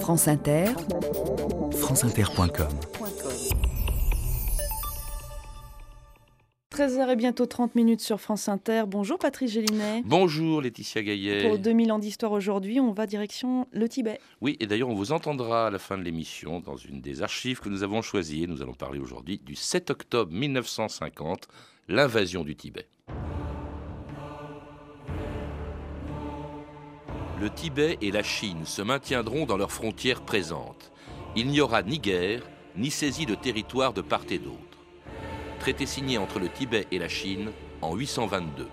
France Inter, franceinter.com 13h et bientôt 30 minutes sur France Inter. Bonjour Patrice Gélinet. Bonjour Laetitia Gaillet. Pour 2000 ans d'histoire aujourd'hui, on va direction le Tibet. Oui, et d'ailleurs on vous entendra à la fin de l'émission dans une des archives que nous avons choisies. Nous allons parler aujourd'hui du 7 octobre 1950, l'invasion du Tibet. Le Tibet et la Chine se maintiendront dans leurs frontières présentes. Il n'y aura ni guerre, ni saisie de territoire de part et d'autre. Traité signé entre le Tibet et la Chine en 822.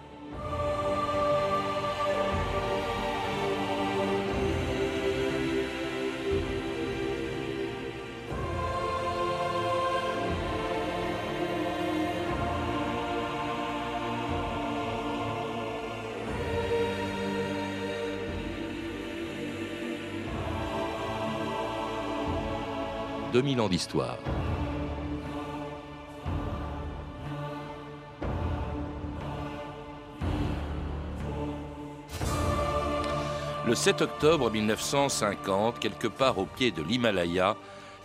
2000 ans d'histoire. Le 7 octobre 1950, quelque part au pied de l'Himalaya,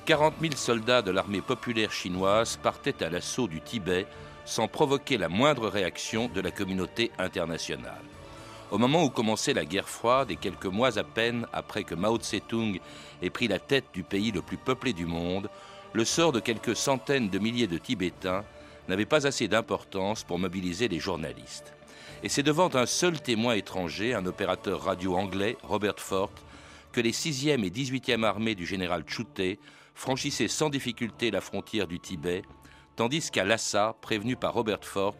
40 000 soldats de l'armée populaire chinoise partaient à l'assaut du Tibet sans provoquer la moindre réaction de la communauté internationale. Au moment où commençait la guerre froide et quelques mois à peine après que Mao Tse-tung ait pris la tête du pays le plus peuplé du monde, le sort de quelques centaines de milliers de Tibétains n'avait pas assez d'importance pour mobiliser les journalistes. Et c'est devant un seul témoin étranger, un opérateur radio anglais, Robert Fort, que les 6e et 18e armées du général Chuté franchissaient sans difficulté la frontière du Tibet, tandis qu'à Lhasa, prévenu par Robert Fort,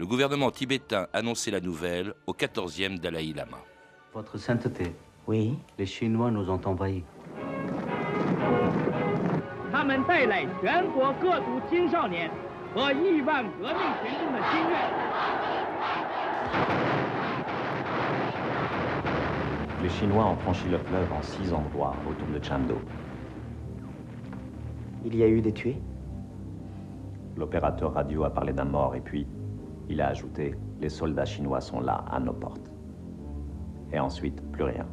le gouvernement tibétain annonçait la nouvelle au 14e Dalai Lama. Votre sainteté. Oui. Les Chinois nous ont envahis. Les Chinois ont franchi le fleuve en six endroits autour de Chando. Il y a eu des tués? L'opérateur radio a parlé d'un mort et puis il a ajouté, les soldats chinois sont là, à nos portes. Et ensuite, plus rien.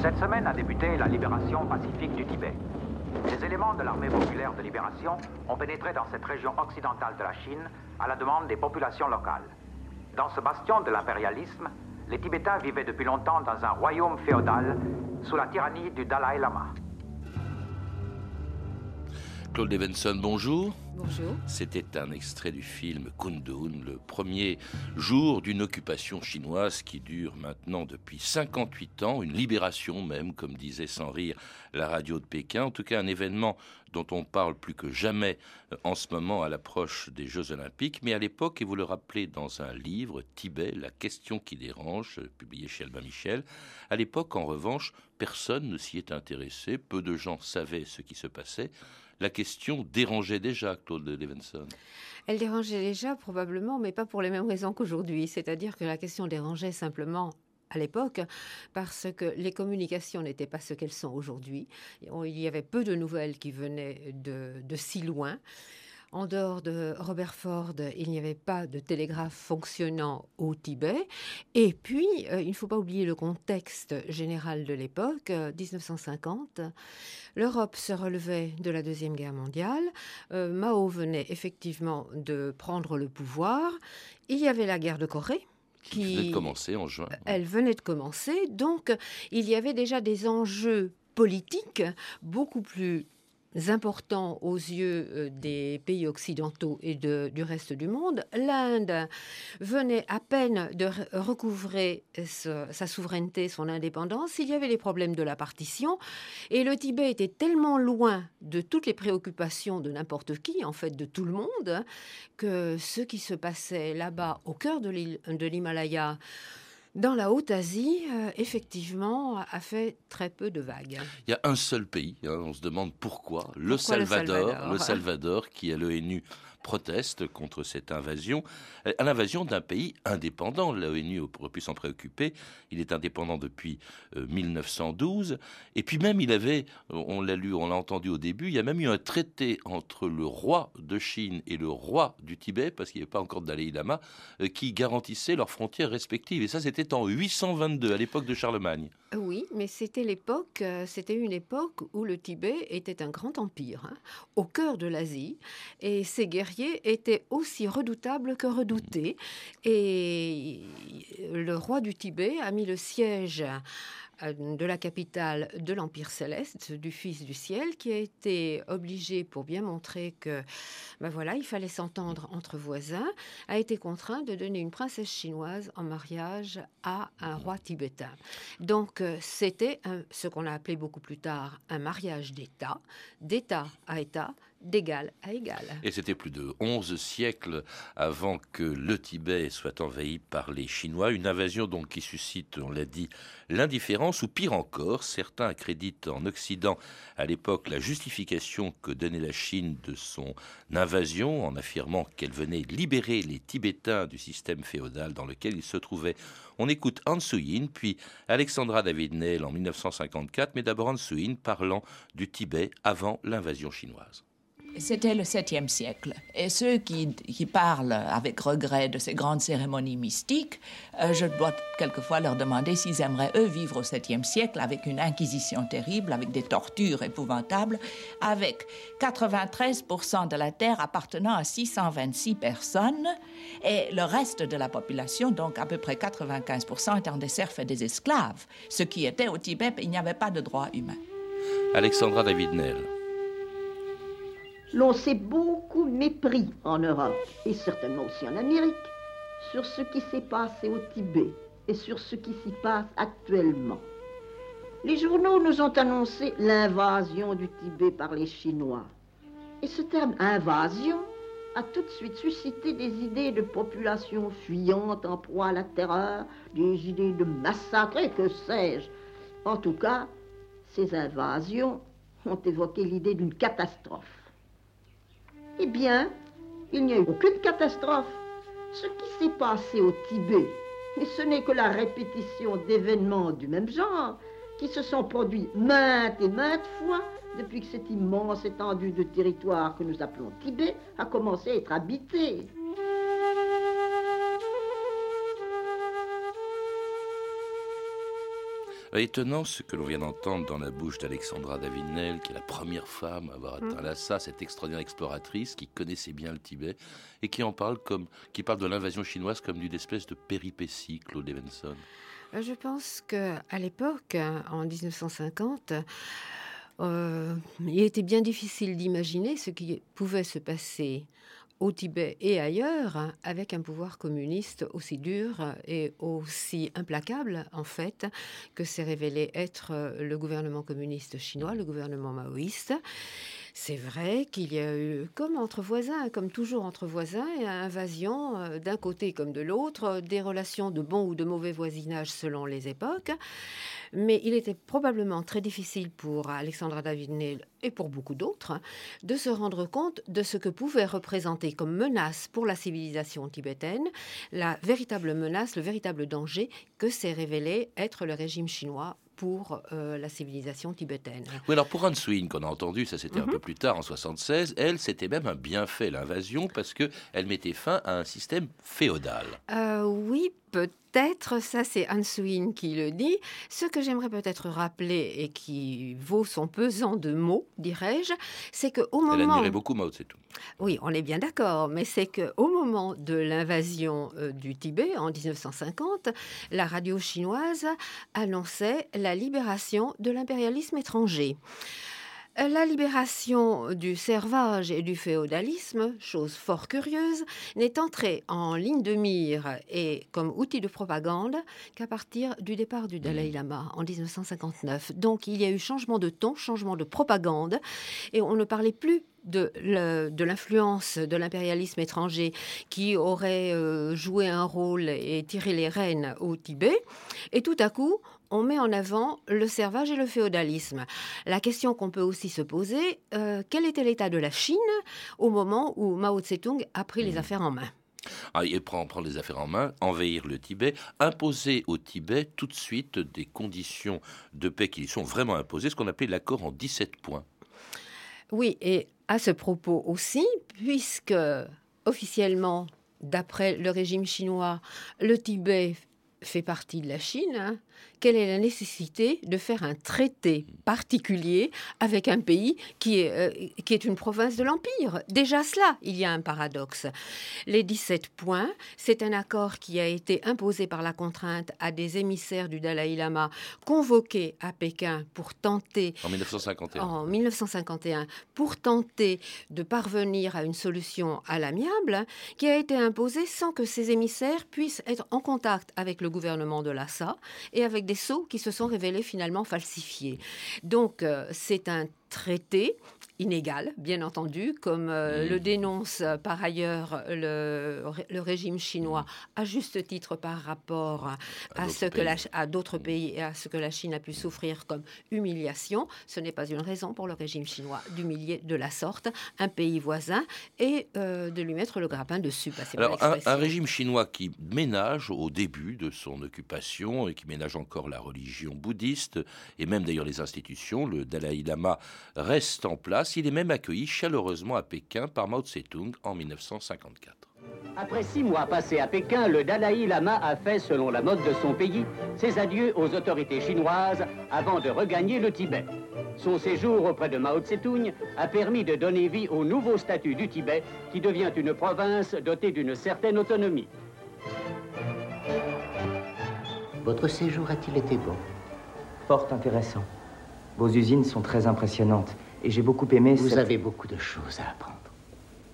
Cette semaine a débuté la libération pacifique du Tibet. Les éléments de l'armée populaire de libération ont pénétré dans cette région occidentale de la Chine à la demande des populations locales. Dans ce bastion de l'impérialisme, les Tibétains vivaient depuis longtemps dans un royaume féodal sous la tyrannie du Dalai Lama. Claude Levenson, bonjour. Bonjour. C'était un extrait du film Kundun, le premier jour d'une occupation chinoise qui dure maintenant depuis 58 ans, une libération même, comme disait sans rire la radio de Pékin. En tout cas, un événement dont on parle plus que jamais euh, en ce moment à l'approche des Jeux Olympiques. Mais à l'époque, et vous le rappelez dans un livre, Tibet, la question qui dérange, euh, publié chez Albin Michel, à l'époque, en revanche, personne ne s'y est intéressé, peu de gens savaient ce qui se passait la question dérangeait déjà Claude Levenson. Elle dérangeait déjà probablement, mais pas pour les mêmes raisons qu'aujourd'hui. C'est-à-dire que la question dérangeait simplement à l'époque parce que les communications n'étaient pas ce qu'elles sont aujourd'hui. Il y avait peu de nouvelles qui venaient de, de si loin. En dehors de Robert Ford, il n'y avait pas de télégraphe fonctionnant au Tibet. Et puis, euh, il ne faut pas oublier le contexte général de l'époque, 1950. Euh, L'Europe se relevait de la Deuxième Guerre mondiale. Euh, Mao venait effectivement de prendre le pouvoir. Il y avait la guerre de Corée. Qui, venait de commencer en juin. Elle venait de commencer. Donc, il y avait déjà des enjeux politiques beaucoup plus importants aux yeux euh, des pays occidentaux et du reste du monde. L'Inde venait à peine de recouvrer sa souveraineté, son indépendance. Il y avait les problèmes de la partition et le Tibet était tellement loin de toutes les préoccupations de n'importe qui, en fait de tout le monde, que ce qui se passait là-bas au cœur de l'Himalaya, dans la Haute-Asie, euh, effectivement, a fait très peu de vagues. Il y a un seul pays, hein, on se demande pourquoi, le, Salvador, le Salvador, qui à l'ONU proteste contre cette invasion, euh, à l'invasion d'un pays indépendant. L'ONU aurait pu s'en préoccuper. Il est indépendant depuis 1912. Et puis même, il avait, on l'a lu, on l'a entendu au début, il y a même eu un traité entre le roi de Chine et le roi du Tibet, parce qu'il n'y avait pas encore de Dalai Lama, qui garantissait leurs frontières respectives. Et ça, c'était en 822, à l'époque de Charlemagne. Oui, mais c'était l'époque, c'était une époque où le Tibet était un grand empire, hein, au cœur de l'Asie, et ses guerriers étaient aussi redoutables que redoutés. Et le roi du Tibet a mis le siège euh, de la capitale de l'Empire céleste, du Fils du ciel, qui a été obligé, pour bien montrer que, ben voilà, il fallait s'entendre entre voisins, a été contraint de donner une princesse chinoise en mariage à un roi tibétain. Donc, euh, c'était ce qu'on a appelé beaucoup plus tard un mariage d'État, d'État à État, d'égal à égal. Et c'était plus de 11 siècles avant que le Tibet soit envahi par les Chinois, une invasion donc qui suscite, on l'a dit, l'indifférence, ou pire encore, certains accréditent en Occident à l'époque la justification que donnait la Chine de son invasion en affirmant qu'elle venait libérer les Tibétains du système féodal dans lequel ils se trouvaient. On écoute Han Yin, puis Alexandra David Neil en 1954, mais d'abord Han Yin parlant du Tibet avant l'invasion chinoise. C'était le 7e siècle. Et ceux qui, parlent avec regret de ces grandes cérémonies mystiques, euh, je dois quelquefois leur demander s'ils aimeraient, eux, vivre au 7e siècle avec une inquisition terrible, avec des tortures épouvantables, avec 93% de la terre appartenant à 626 personnes et le reste de la population, donc à peu près 95%, étant des serfs et des esclaves. Ce qui était au Tibet, il n'y avait pas de droit humain. Alexandra David Nel l'on s'est beaucoup mépris en Europe, et certainement aussi en Amérique, sur ce qui s'est passé au Tibet et sur ce qui s'y passe actuellement. Les journaux nous ont annoncé l'invasion du Tibet par les Chinois. Et ce terme invasion a tout de suite suscité des idées de population fuyante en proie à la terreur, des idées de massacre et que sais-je. En tout cas, ces invasions ont évoqué l'idée d'une catastrophe. Eh bien, il n'y a eu aucune catastrophe. Ce qui s'est passé au Tibet, et ce n'est que la répétition d'événements du même genre qui se sont produits maintes et maintes fois depuis que cette immense étendue de territoire que nous appelons Tibet a commencé à être habitée. Étonnant ce que l'on vient d'entendre dans la bouche d'Alexandra Davinel, qui est la première femme à avoir atteint mm. Lhasa, cette extraordinaire exploratrice qui connaissait bien le Tibet et qui en parle comme, qui parle de l'invasion chinoise comme d'une espèce de péripétie, Claude Evenson. Euh, je pense que à l'époque, en 1950, euh, il était bien difficile d'imaginer ce qui pouvait se passer au Tibet et ailleurs, avec un pouvoir communiste aussi dur et aussi implacable, en fait, que s'est révélé être le gouvernement communiste chinois, le gouvernement maoïste. C'est vrai qu'il y a eu, comme entre voisins, comme toujours entre voisins, invasion euh, d'un côté comme de l'autre, des relations de bon ou de mauvais voisinage selon les époques. Mais il était probablement très difficile pour Alexandra David-Neil et pour beaucoup d'autres de se rendre compte de ce que pouvait représenter comme menace pour la civilisation tibétaine, la véritable menace, le véritable danger que s'est révélé être le régime chinois pour euh, la civilisation tibétaine. Oui, alors pour Suin, qu'on a entendu, ça c'était un peu mhm. plus tard, en 76, elle, c'était même un bienfait, l'invasion, parce qu'elle mettait fin à un système féodal. Euh, oui, peut-être, ça c'est Anne Suin qui le dit. Ce que j'aimerais peut-être rappeler et qui vaut son pesant de mots, dirais-je, c'est qu'au moment... Elle admirait beaucoup Mao c'est tout. Oui, on est bien d'accord, mais c'est qu'au moment de l'invasion euh, du Tibet en 1950, la radio chinoise annonçait la libération de l'impérialisme étranger. La libération du servage et du féodalisme, chose fort curieuse, n'est entrée en ligne de mire et comme outil de propagande qu'à partir du départ du Dalai mmh. Lama en 1959. Donc il y a eu changement de ton, changement de propagande et on ne parlait plus de l'influence de l'impérialisme étranger qui aurait euh, joué un rôle et tiré les rênes au Tibet. Et tout à coup, on met en avant le servage et le féodalisme. La question qu'on peut aussi se poser, euh, quel était l'état de la Chine au moment où Mao Tse-tung a pris les mmh. affaires en main? Ah, il prend, prend, les affaires en main, envahir le Tibet, imposer au Tibet tout de suite des conditions de paix qui sont vraiment imposées, ce qu'on appelait l'accord en 17 points. Oui, et à ce propos aussi, puisque officiellement, d'après le régime chinois, le Tibet fait partie de la Chine, hein, quelle est la nécessité de faire un traité particulier avec un pays qui est, euh, qui est une province de l'Empire? Déjà cela, il y a un paradoxe. Les 17 points, c'est un accord qui a été imposé par la contrainte à des émissaires du Dalai Lama convoqués à Pékin pour tenter... En 1951. En 1951, pour tenter de parvenir à une solution à l'amiable, qui a été imposé sans que ces émissaires puissent être en contact avec le gouvernement de Lhasa et avec des sceaux qui se sont révélés finalement falsifiés. Donc euh, c'est un traité inégal, bien entendu, comme euh, le dénonce euh, par ailleurs le, régime chinois à juste titre par rapport à, ce que à d'autres pays et à ce que la Chine a pu souffrir comme humiliation. Ce n'est pas une raison pour le régime chinois d'humilier de la sorte un pays voisin et euh, de lui mettre le grappin dessus. Alors, un, un, régime chinois qui ménage au début de son occupation et qui ménage encore la religion bouddhiste et même d'ailleurs les institutions, le Dalai Lama reste en place. Il est même accueilli chaleureusement à Pékin par Mao Tse-tung en 1954. Après six mois passés à Pékin, le Dalai Lama a fait, selon la mode de son pays, ses adieux aux autorités chinoises avant de regagner le Tibet. Son séjour auprès de Mao Tse-tung a permis de donner vie au nouveau statut du Tibet, qui devient une province dotée d'une certaine autonomie. Votre séjour a-t-il été bon Fort intéressant. Vos usines sont très impressionnantes et j'ai beaucoup aimé. Vous avez beaucoup de choses à apprendre.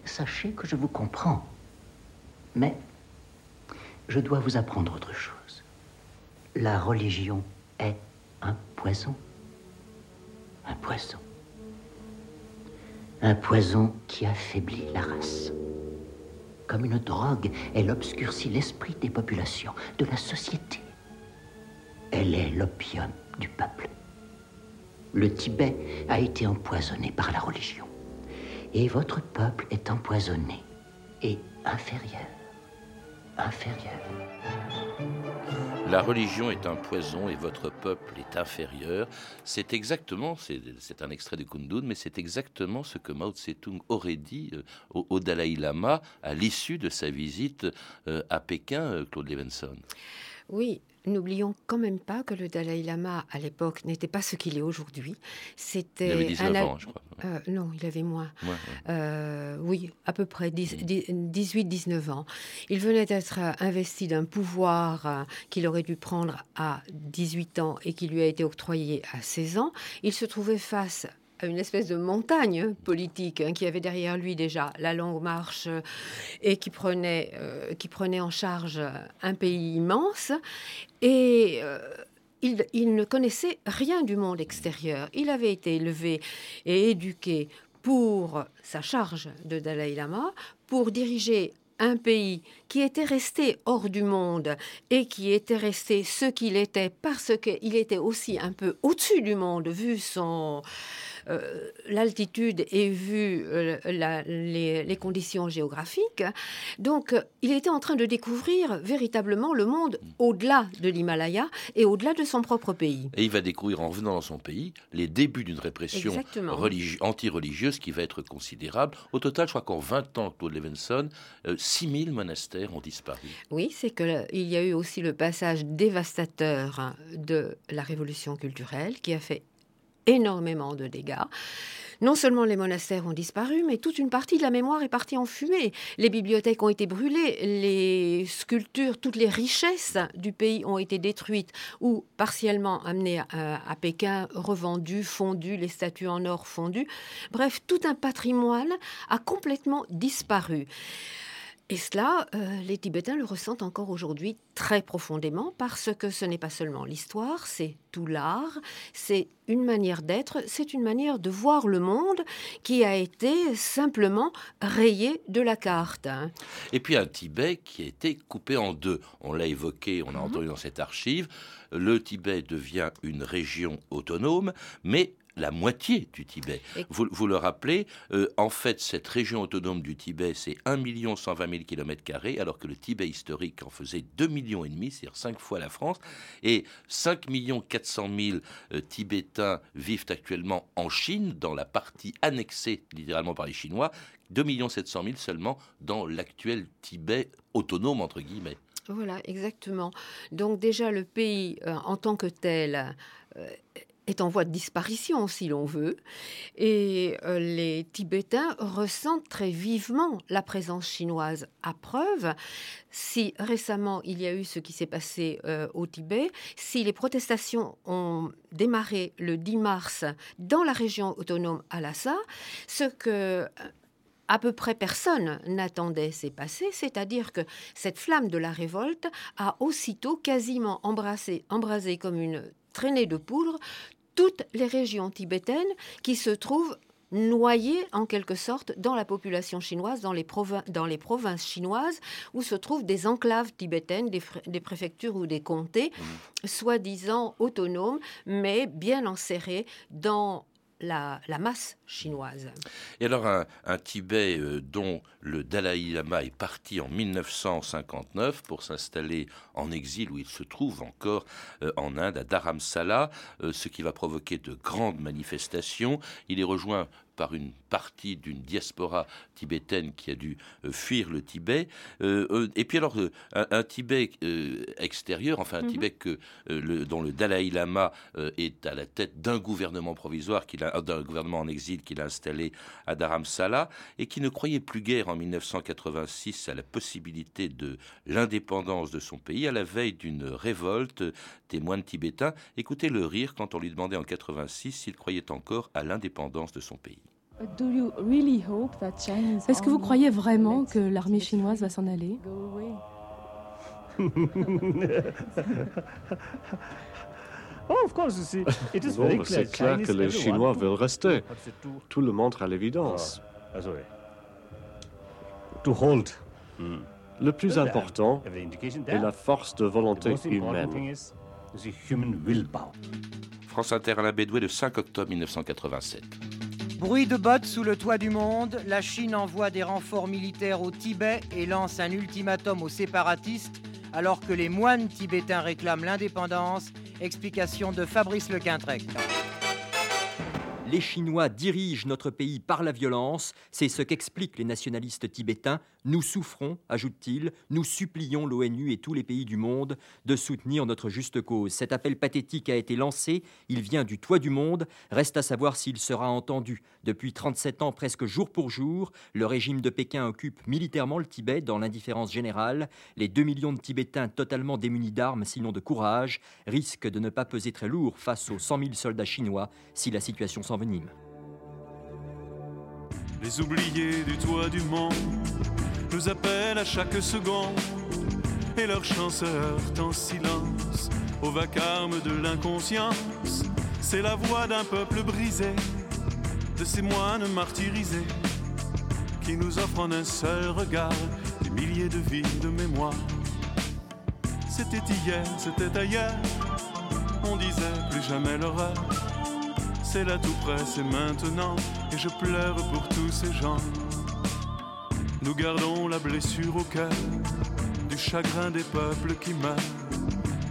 Sachez que je vous comprends. Mais je dois vous apprendre autre chose. La religion est un poison. Un poison. Un poison qui affaiblit la race. Comme une drogue, elle obscurcit l'esprit des populations, de la société. Elle est l'opium du peuple le Tibet a été empoisonné par la religion. Et votre peuple est empoisonné et inférieur. Inférieur. La religion est un poison et votre peuple est inférieur. C'est exactement, c'est un extrait de Kundun, mais c'est exactement ce que Mao Tse-tung aurait dit euh, au, Dalai Lama à l'issue de sa visite euh, à Pékin, euh, Claude Levenson. Oui, N'oublions quand même pas que le Dalai Lama, à l'époque, n'était pas ce qu'il est aujourd'hui. C'était il avait 19 ans, je crois. Euh, non, il avait moins. Euh, oui, à peu près 18-19 ans. Il venait d'être investi d'un pouvoir euh, qu'il aurait dû prendre à 18 ans et qui lui a été octroyé à 16 ans. Il se trouvait face une espèce de montagne politique hein, qui avait derrière lui déjà la longue marche euh, et qui prenait, euh, qui prenait en charge un pays immense. Et euh, il, il, ne connaissait rien du monde extérieur. Il avait été élevé et éduqué pour sa charge de Dalai Lama, pour diriger un pays qui était resté hors du monde et qui était resté ce qu'il était parce qu'il était aussi un peu au-dessus du monde vu son euh, l'altitude et vu euh, les, conditions géographiques. Donc, euh, il était en train de découvrir véritablement le monde au-delà de l'Himalaya et au-delà de son propre pays. Et il va découvrir en revenant dans son pays les débuts d'une répression anti-religieuse qui va être considérable. Au total, je crois qu'en 20 ans, Claude Levenson, 6000 monastères ont disparu. Oui, c'est qu'il y a eu aussi le passage dévastateur de la révolution culturelle qui a fait énormément de dégâts. Non seulement les monastères ont disparu, mais toute une partie de la mémoire est partie en fumée. Les bibliothèques ont été brûlées, les sculptures, toutes les richesses du pays ont été détruites ou partiellement amenées à, Pékin, revendues, fondues, les statues en or fondues. Bref, tout un patrimoine a complètement disparu. Et cela, euh, les Tibétains le ressentent encore aujourd'hui très profondément parce que ce n'est pas seulement l'histoire, c'est tout l'art, c'est une manière d'être, c'est une manière de voir le monde qui a été simplement rayée de la carte. Et puis un Tibet qui a été coupé en deux. On l'a évoqué, on a mhm. entendu dans cette archive. Le Tibet devient une région autonome, mais la moitié du Tibet. Vous, vous, le rappelez, euh, en fait, cette région autonome du Tibet, c'est 1 120 000 km, alors que le Tibet historique en faisait 2,5 millions, c'est-à-dire 5 fois la France. Et 5 400 000 Tibétains vivent actuellement en Chine, dans la partie annexée littéralement par les Chinois, 2 700 000 seulement dans l'actuel Tibet autonome, entre guillemets. Voilà, exactement. Donc déjà, le pays euh, en tant que tel euh, est en voie de disparition, si l'on veut. Et euh, les Tibétains ressentent très vivement la présence chinoise. À preuve, si récemment il y a eu ce qui s'est passé euh, au Tibet, si les protestations ont démarré le 10 mars dans la région autonome à Lhasa, ce que euh, à peu près personne n'attendait s'est passé, c'est-à-dire que cette flamme de la révolte a aussitôt quasiment embrassé, embrasé comme une traînée de poudre toutes les régions tibétaines qui se trouvent noyées en quelque sorte dans la population chinoise, dans les, dans les provinces chinoises, où se trouvent des enclaves tibétaines, des, préfectures ou des comtés, mmh. soi-disant autonomes, mais bien enserrés dans la, masse chinoise. Et alors un, Tibet euh, dont le Dalai Lama est parti en 1959 pour s'installer en exil où il se trouve encore euh, en Inde, à Dharamsala, euh, ce qui va provoquer de grandes manifestations. Il est rejoint par une partie d'une diaspora tibétaine qui a dû euh, fuir le Tibet. Euh, euh, et puis alors, un, Tibet extérieur, enfin un mhm. Tibet que, le, dont le Dalai Lama est à la tête d'un gouvernement provisoire, d'un gouvernement en exil qu'il a installé à Dharamsala, et qui ne croyait plus guère en 1986 à la possibilité de l'indépendance de son pays, à la veille d'une révolte des moines tibétains. Écoutez le rire quand on lui demandait en 86 s'il croyait encore à l'indépendance de son pays. Est-ce que vous croyez vraiment que l'armée chinoise va s'en aller c'est clair que les Chinois veulent rester. Tout le montre à l'évidence. Ah, hmm. Le plus important est la force de volonté humaine. France Inter, Alain Bédoué, le 5 octobre 1987. Bruit de bottes sous le toit du monde, la Chine envoie des renforts militaires au Tibet et lance un ultimatum aux séparatistes alors que les moines tibétains réclament l'indépendance. Explication de Fabrice Lequintrec. Les Chinois dirigent notre pays par la violence, c'est ce qu'expliquent les nationalistes tibétains. Nous souffrons, ajoute-t-il, nous supplions l'ONU et tous les pays du monde de soutenir notre juste cause. Cet appel pathétique a été lancé, il vient du toit du monde, reste à savoir s'il sera entendu. Depuis 37 ans, presque jour pour jour, le régime de Pékin occupe militairement le Tibet dans l'indifférence générale. Les 2 millions de Tibétains totalement démunis d'armes, sinon de courage, risquent de ne pas peser très lourd face aux 100 000 soldats chinois si la situation s'en les oubliés du toit du monde nous appellent à chaque seconde et leur chant se heurte en silence au vacarme de l'inconscience. C'est la voix d'un peuple brisé, de ces moines martyrisés qui nous offrent en un seul regard des milliers de vies de mémoire. C'était hier, c'était ailleurs, on disait plus jamais l'horreur c'est là tout près, c'est maintenant, et je pleure pour tous ces gens. Nous gardons la blessure au cœur du chagrin des peuples qui meurent,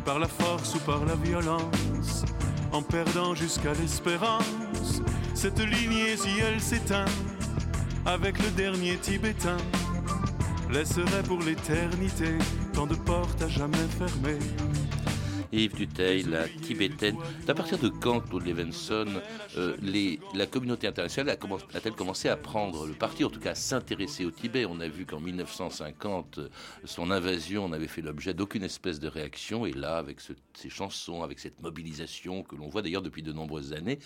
par la force ou par la violence, en perdant jusqu'à l'espérance. Cette lignée, si elle s'éteint, avec le dernier Tibétain, laisserait pour l'éternité tant de portes à jamais fermées Yves Duteil, la tibétaine. À partir de quand, Claude Levenson, euh, la communauté internationale a-t-elle commencé à prendre le parti, en tout cas à s'intéresser au Tibet? On a vu qu'en 1950, son invasion n'avait fait l'objet d'aucune espèce de réaction. Et là, avec ces chansons, avec cette mobilisation que l'on voit d'ailleurs depuis de nombreuses années,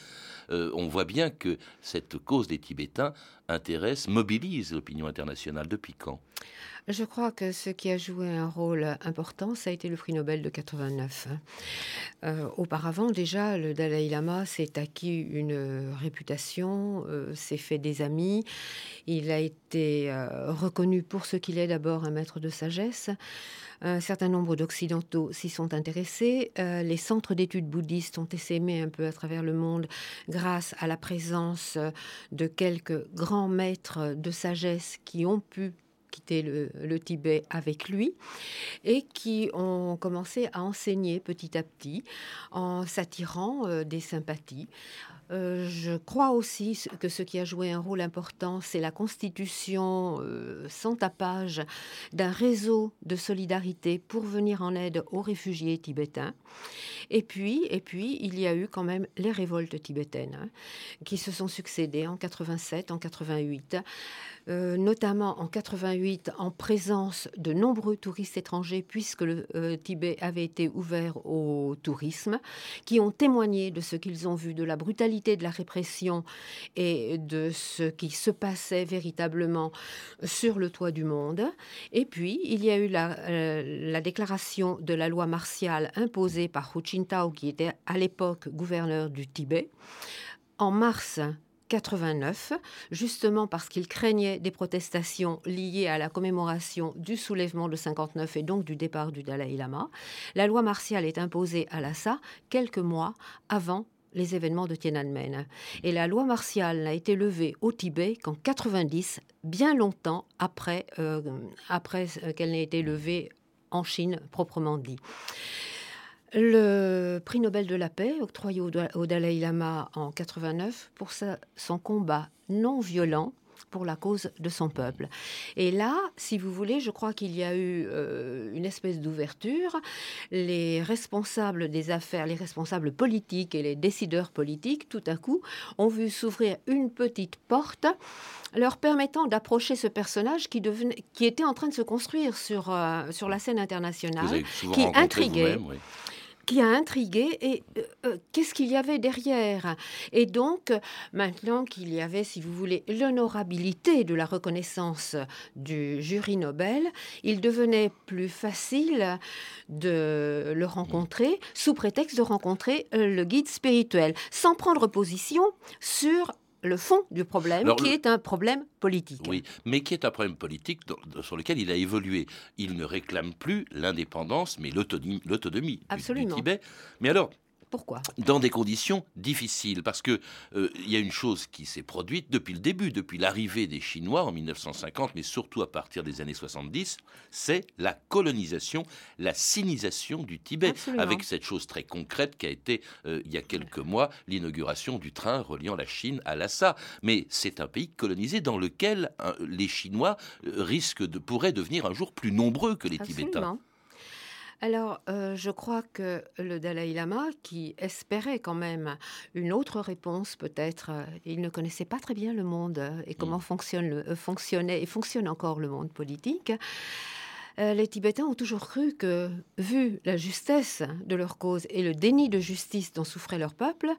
euh, on voit bien que cette cause des Tibétains intéresse, mobilise l'opinion internationale. Depuis quand? Je crois que ce qui a joué un rôle important, ça a été le prix Nobel de 89. Hein. Euh, auparavant, déjà, le Dalai Lama s'est acquis une réputation, euh, s'est fait des amis. Il a été euh, reconnu pour ce qu'il est d'abord un maître de sagesse. Un certain nombre d'Occidentaux s'y sont intéressés. les centres d'études bouddhistes ont essaimé un peu à travers le monde grâce à la présence de quelques grands maîtres de sagesse qui ont pu quitter le, Tibet avec lui et qui ont commencé à enseigner petit à petit en s'attirant euh, des sympathies. Euh, je crois aussi que ce qui a joué un rôle important, c'est la constitution euh, sans tapage d'un réseau de solidarité pour venir en aide aux réfugiés tibétains. Et puis, et puis, il y a eu quand même les révoltes tibétaines hein, qui se sont succédées en 87, en 88. Euh, notamment en 88 en présence de nombreux touristes étrangers puisque le Tibet avait été ouvert au tourisme, qui ont témoigné de ce qu'ils ont vu, de la brutalité de la répression et de ce qui se passait véritablement sur le toit du monde. Et puis, il y a eu la, euh, la déclaration de la loi martiale imposée par Hu Jintao, qui était à l'époque gouverneur du Tibet. En mars 89, justement parce qu'il craignait des protestations liées à la commémoration du soulèvement de 59 et donc du départ du Dalai Lama. La loi martiale est imposée à Lhasa quelques mois avant les événements de Tiananmen. Et la loi martiale n'a été levée au Tibet qu'en 90, bien longtemps après, euh, après qu'elle n'ait été levée en Chine proprement dit. Le prix Nobel de la paix, octroyé au, Dalai Lama en 89 pour son combat non violent pour la cause de son peuple. Et là, si vous voulez, je crois qu'il y a eu euh, une espèce d'ouverture. Les responsables des affaires, les responsables politiques et les décideurs politiques, tout à coup, ont vu s'ouvrir une petite porte leur permettant d'approcher ce personnage qui, devenait, qui était en train de se construire sur, euh, sur la scène internationale, qui intriguait qui a intrigué et euh, euh, qu'est-ce qu'il y avait derrière? Et donc, maintenant qu'il y avait, si vous voulez, l'honorabilité de la reconnaissance du jury Nobel, il devenait plus facile de le rencontrer sous prétexte de rencontrer euh, le guide spirituel, sans prendre position sur le fond du problème, qui est un problème politique. Oui, mais qui est un problème politique sur lequel il a évolué. Il ne réclame plus l'indépendance, mais l'autonomie du, du Tibet. Mais alors, pourquoi? Dans des conditions difficiles, parce que euh, il y a une chose qui s'est produite depuis le début, depuis l'arrivée des Chinois en 1950, mais surtout à partir des années 70, c'est la colonisation, la sinisation du Tibet, avec cette chose très concrète qui a été euh, il y a quelques mois l'inauguration du train reliant la Chine à Lhasa. Mais c'est un pays colonisé dans lequel euh, les Chinois risquent de pourraient devenir un jour plus nombreux que les Tibétains. Alors, euh, je crois que le Dalai Lama, qui espérait quand même une autre réponse, peut-être, euh, il ne connaissait pas très bien le monde euh, et comment mm. fonctionnait et fonctionne encore le monde politique. les Tibétains ont toujours cru que, vu la justesse de leur cause et le déni de justice dont souffrait leur peuple,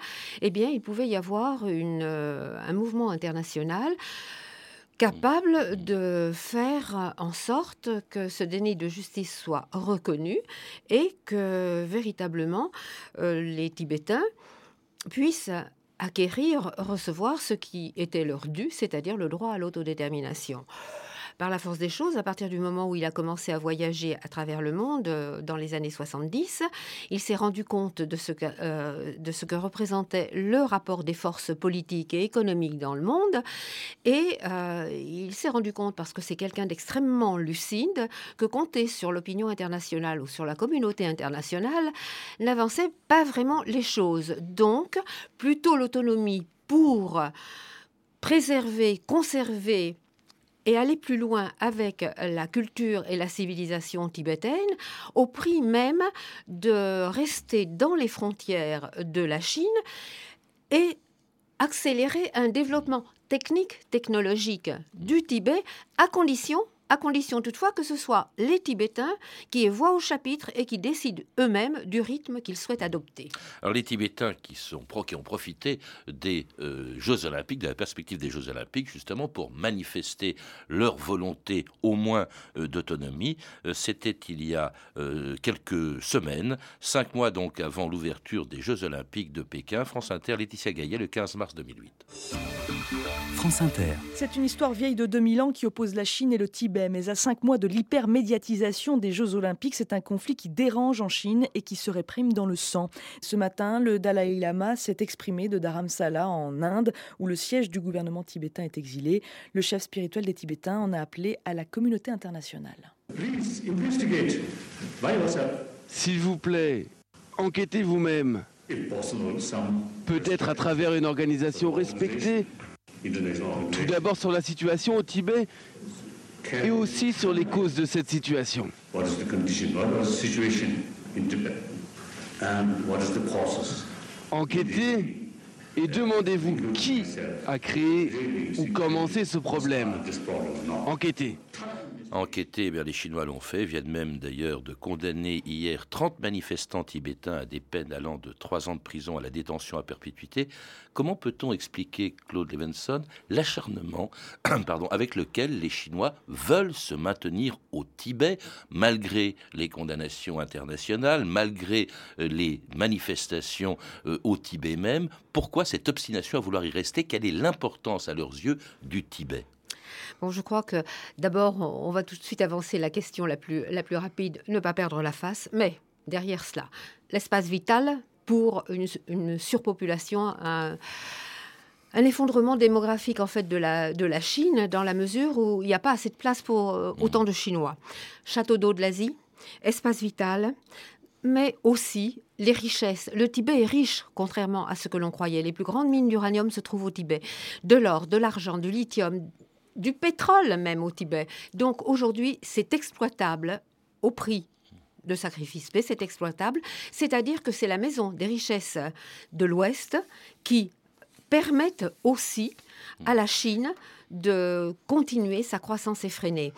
eh bien, il pouvait y avoir un mouvement international capable de faire en sorte que ce déni de justice soit reconnu et que véritablement euh, les Tibétains puissent acquérir, recevoir ce qui était leur dû, c'est-à-dire le droit à l'autodétermination par la force des choses, à partir du moment où il a commencé à voyager à travers le monde euh, dans les années 70, il s'est rendu compte de ce, que, euh, de ce que représentait le rapport des forces politiques et économiques dans le monde. Et euh, il s'est rendu compte, parce que c'est quelqu'un d'extrêmement lucide, que compter sur l'opinion internationale ou sur la communauté internationale n'avançait pas vraiment les choses. Donc, plutôt l'autonomie pour préserver, conserver et aller plus loin avec la culture et la civilisation tibétaine, au prix même de rester dans les frontières de la Chine et accélérer un développement technique, technologique du Tibet, à condition à condition toutefois que ce soit les Tibétains qui aient voix au chapitre et qui décident eux-mêmes du rythme qu'ils souhaitent adopter. Alors les Tibétains qui, sont, qui ont profité des euh, Jeux olympiques, de la perspective des Jeux olympiques, justement pour manifester leur volonté au moins euh, d'autonomie, euh, c'était il y a quelques semaines, cinq mois donc avant l'ouverture des Jeux olympiques de Pékin. France Inter, Laetitia Gaillet, le 15 mars 2008. France Inter. C'est une histoire vieille de 2000 ans qui oppose la Chine et le Tibet, mais à cinq mois de l'hypermédiatisation des Jeux olympiques, c'est un conflit qui dérange en Chine et qui se réprime dans le sang. Ce matin, le Dalai Lama s'est exprimé de Dharamsala en Inde, où le siège du gouvernement tibétain est exilé. Le chef spirituel des Tibétains en a appelé à la communauté internationale. S'il vous plaît, enquêtez vous-même. Peut-être à travers une organisation respectée. Tout d'abord sur la situation au Tibet et aussi sur les causes de cette situation. Enquêtez et demandez-vous qui a créé ou commencé ce problème. Enquêtez. Enquêter, eh les Chinois l'ont fait, viennent même d'ailleurs de condamner hier 30 manifestants tibétains à des peines allant de 3 ans de prison à la détention à perpétuité. Comment peut-on expliquer, Claude Levenson, l'acharnement avec lequel les Chinois veulent se maintenir au Tibet, malgré les condamnations internationales, malgré euh, les manifestations euh, au Tibet même? Pourquoi cette obstination à vouloir y rester? Quelle est l'importance à leurs yeux du Tibet? Bon, je crois que d'abord, on va tout de suite avancer la question la plus, la plus rapide, ne pas perdre la face, mais derrière cela, l'espace vital pour une, surpopulation, un, effondrement démographique en fait de la, de la Chine dans la mesure où il n'y a pas assez de place pour euh, autant de Chinois. Château d'eau de l'Asie, espace vital, mais aussi les richesses. Le Tibet est riche, contrairement à ce que l'on croyait. Les plus grandes mines d'uranium se trouvent au Tibet. De l'or, de l'argent, du lithium, du pétrole même au Tibet. Donc aujourd'hui, c'est exploitable au prix de sacrifice, mais c'est exploitable, c'est-à-dire que c'est la maison des richesses de l'Ouest qui permettent aussi à la Chine de continuer sa croissance effrénée.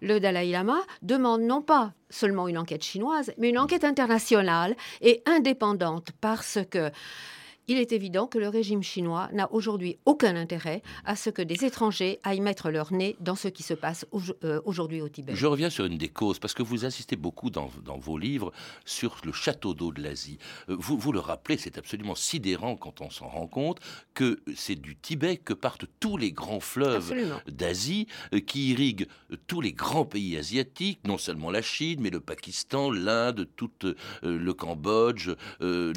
Le Dalai Lama demande non pas seulement une enquête chinoise, mais une enquête internationale et indépendante parce que il est évident que le régime chinois n'a aujourd'hui aucun intérêt à ce que des étrangers aillent mettre leur nez dans ce qui se passe euh, aujourd'hui au Tibet. Je reviens sur une des causes, parce que vous insistez beaucoup dans, vos livres sur le château d'eau de l'Asie. Euh, vous, vous le rappelez, c'est absolument sidérant quand on s'en rend compte que c'est du Tibet que partent tous les grands fleuves d'Asie euh, qui irriguent tous les grands pays asiatiques, non seulement la Chine, mais le Pakistan, l'Inde, tout le Cambodge, le,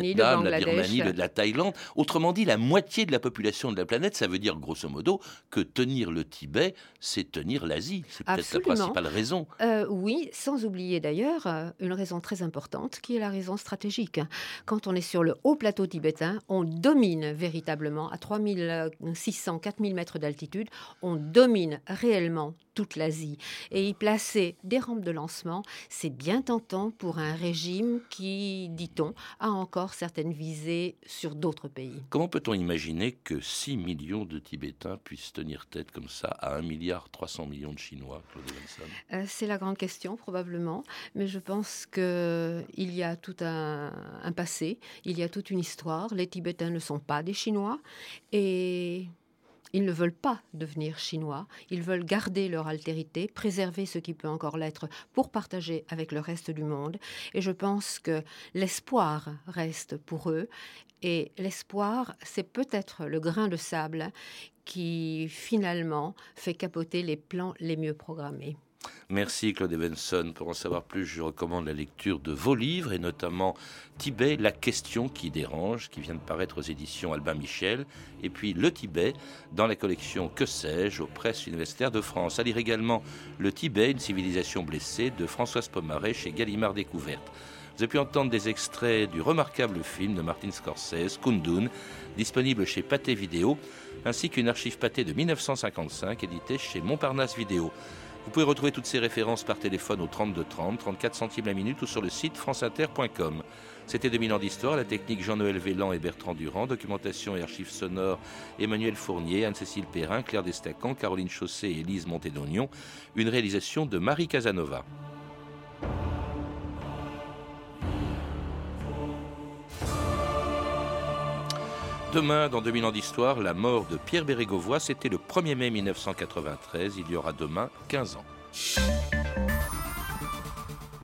Vietnam, la Birmanie, de la Thaïlande. Autrement dit, la moitié de la population de la planète, ça veut dire grosso modo que tenir le Tibet, c'est tenir l'Asie. C'est peut-être la principale raison. Euh, oui, sans oublier d'ailleurs euh, une raison très importante qui est la raison stratégique. Quand on est sur le haut plateau tibétain, on domine véritablement à 3600, 4000 mètres d'altitude, on domine réellement toute l'Asie. Et y placer des rampes de lancement, c'est bien tentant pour un régime qui, dit-on, a encore certaines visées sur d'autres pays. Comment peut-on imaginer que 6 millions de Tibétains puissent tenir tête comme ça à 1 milliard 300 millions de Chinois, Claude euh, C'est la grande question, probablement. Mais je pense qu'il y a tout un, un passé, il y a toute une histoire. Les Tibétains ne sont pas des Chinois. Et ils ne veulent pas devenir chinois, ils veulent garder leur altérité, préserver ce qui peut encore l'être pour partager avec le reste du monde. Et je pense que l'espoir reste pour eux. Et l'espoir, c'est peut-être le grain de sable qui finalement fait capoter les plans les mieux programmés. Merci Claude Evenson. Pour en savoir plus, je recommande la lecture de vos livres et notamment Tibet, la question qui dérange, qui vient de paraître aux éditions Albin Michel, et puis Le Tibet dans la collection Que sais-je aux presses universitaires de France. À lire également Le Tibet, une civilisation blessée de Françoise Pomaret chez Gallimard Découverte. Vous avez pu entendre des extraits du remarquable film de Martin Scorsese, Kundun, disponible chez Pathé Vidéo, ainsi qu'une archive Pathé de 1955 éditée chez Montparnasse Vidéo. Vous pouvez retrouver toutes ces références par téléphone au 32 30, 34 centimes la minute ou sur le site franceinter.com. C'était 2000 ans d'histoire, la technique Jean-Noël Vélan et Bertrand Durand, documentation et archives sonores Emmanuel Fournier, Anne-Cécile Perrin, Claire Destacan, Caroline Chausset et Élise Montédonion, une réalisation de Marie Casanova. Demain, dans 2000 ans d'histoire, la mort de Pierre Bérégovoy, c'était le 1er mai 1993, il y aura demain 15 ans.